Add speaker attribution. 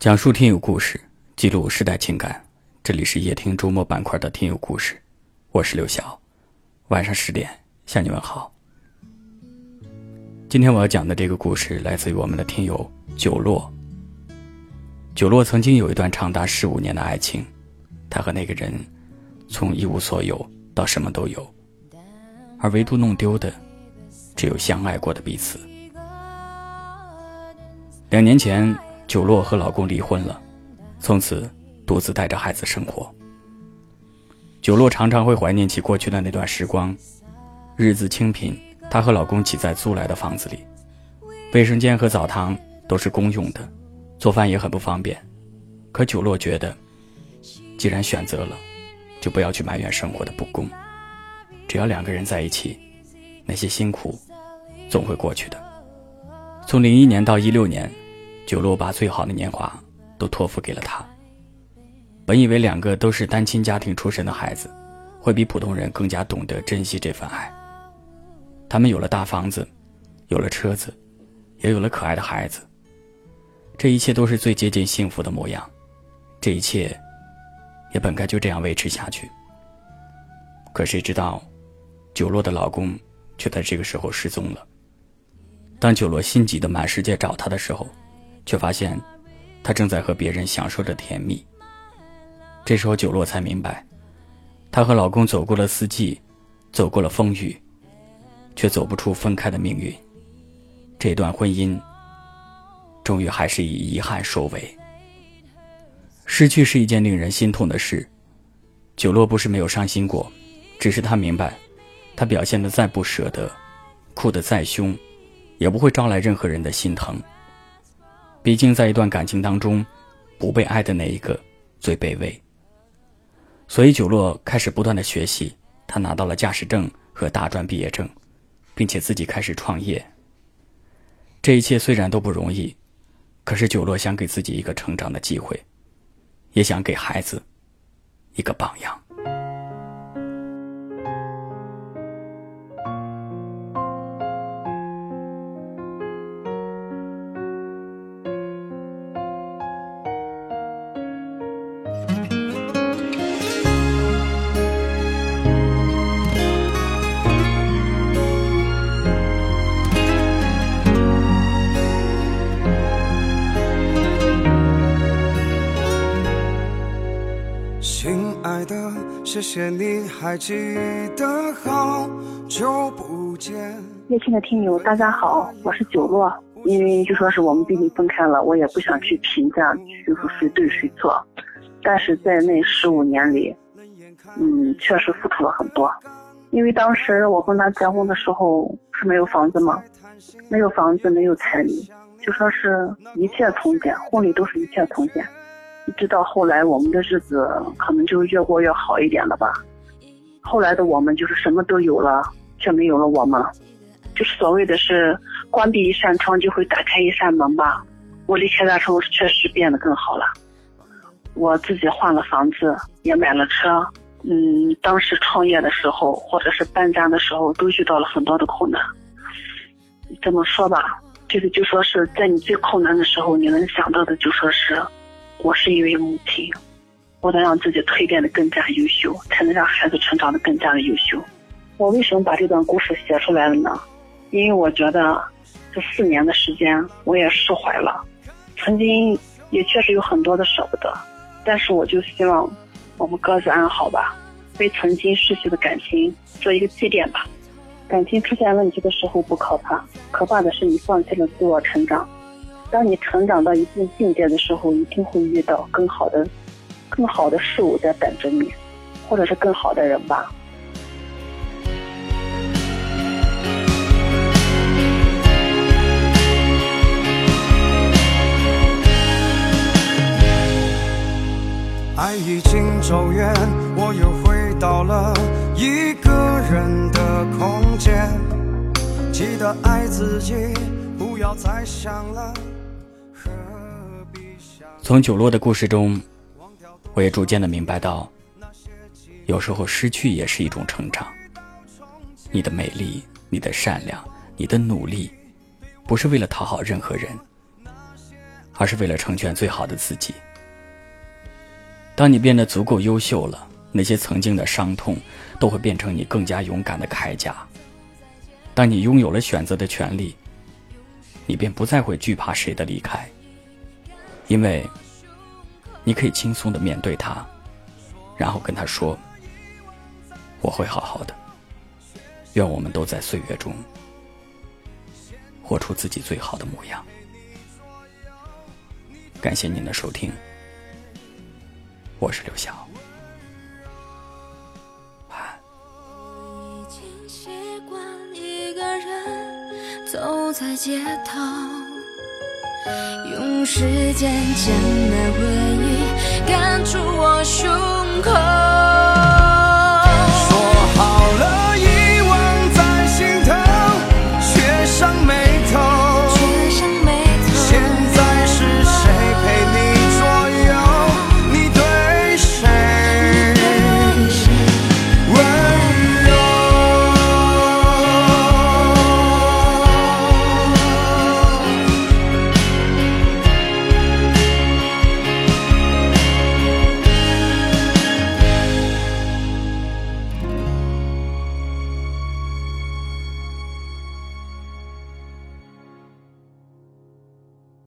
Speaker 1: 讲述听友故事，记录时代情感。这里是夜听周末板块的听友故事，我是刘晓。晚上十点向你问好。今天我要讲的这个故事来自于我们的听友九洛。九洛曾经有一段长达十五年的爱情，他和那个人从一无所有到什么都有，而唯独弄丢的只有相爱过的彼此。两年前。九洛和老公离婚了，从此独自带着孩子生活。九洛常常会怀念起过去的那段时光，日子清贫，她和老公挤在租来的房子里，卫生间和澡堂都是公用的，做饭也很不方便。可九洛觉得，既然选择了，就不要去埋怨生活的不公，只要两个人在一起，那些辛苦总会过去的。从零一年到一六年。九洛把最好的年华都托付给了他。本以为两个都是单亲家庭出身的孩子，会比普通人更加懂得珍惜这份爱。他们有了大房子，有了车子，也有了可爱的孩子。这一切都是最接近幸福的模样。这一切，也本该就这样维持下去。可谁知道，九洛的老公却在这个时候失踪了。当九洛心急的满世界找他的时候，却发现，她正在和别人享受着甜蜜。这时候，九洛才明白，她和老公走过了四季，走过了风雨，却走不出分开的命运。这段婚姻，终于还是以遗憾收尾。失去是一件令人心痛的事，九洛不是没有伤心过，只是她明白，她表现的再不舍得，哭得再凶，也不会招来任何人的心疼。毕竟，在一段感情当中，不被爱的那一个最卑微。所以，九洛开始不断的学习，他拿到了驾驶证和大专毕业证，并且自己开始创业。这一切虽然都不容易，可是九洛想给自己一个成长的机会，也想给孩子一个榜样。
Speaker 2: 谢谢你还记得好久不见。
Speaker 3: 叶青的听友，大家好，我是九洛。因为就说是我们毕竟分开了，我也不想去评价，就是谁对谁错。但是在那十五年里，嗯，确实付出了很多。因为当时我跟他结婚的时候是没有房子嘛，没有房子，没有彩礼，就说是一切从简，婚礼都是一切从简。一直到后来，我们的日子可能就越过越好一点了吧。后来的我们就是什么都有了，却没有了我们。就是所谓的是关闭一扇窗就会打开一扇门吧。我离开的时候确实变得更好了。我自己换了房子，也买了车。嗯，当时创业的时候或者是搬家的时候，都遇到了很多的困难。怎么说吧，就是就说是在你最困难的时候，你能想到的就说是。我是一位母亲，我得让自己蜕变的更加优秀，才能让孩子成长的更加的优秀。我为什么把这段故事写出来了呢？因为我觉得这四年的时间，我也释怀了，曾经也确实有很多的舍不得，但是我就希望我们各自安好吧，为曾经逝去的感情做一个祭奠吧。感情出现问题的时候不可怕，可怕的是你放弃了自我成长。当你成长到一定境界的时候，一定会遇到更好的、更好的事物在等着你，或者是更好的人吧。
Speaker 2: 爱已经走远，我又回到了一个人的空间。记得爱自己，不要再想了。
Speaker 1: 从九洛的故事中，我也逐渐的明白到，有时候失去也是一种成长。你的美丽，你的善良，你的努力，不是为了讨好任何人，而是为了成全最好的自己。当你变得足够优秀了，那些曾经的伤痛都会变成你更加勇敢的铠甲。当你拥有了选择的权利，你便不再会惧怕谁的离开，因为你可以轻松的面对他，然后跟他说：“我会好好的。”愿我们都在岁月中活出自己最好的模样。感谢您的收听，我是刘晓。
Speaker 4: 已经习惯一个人走在街头，用时间将那回忆赶出我胸口。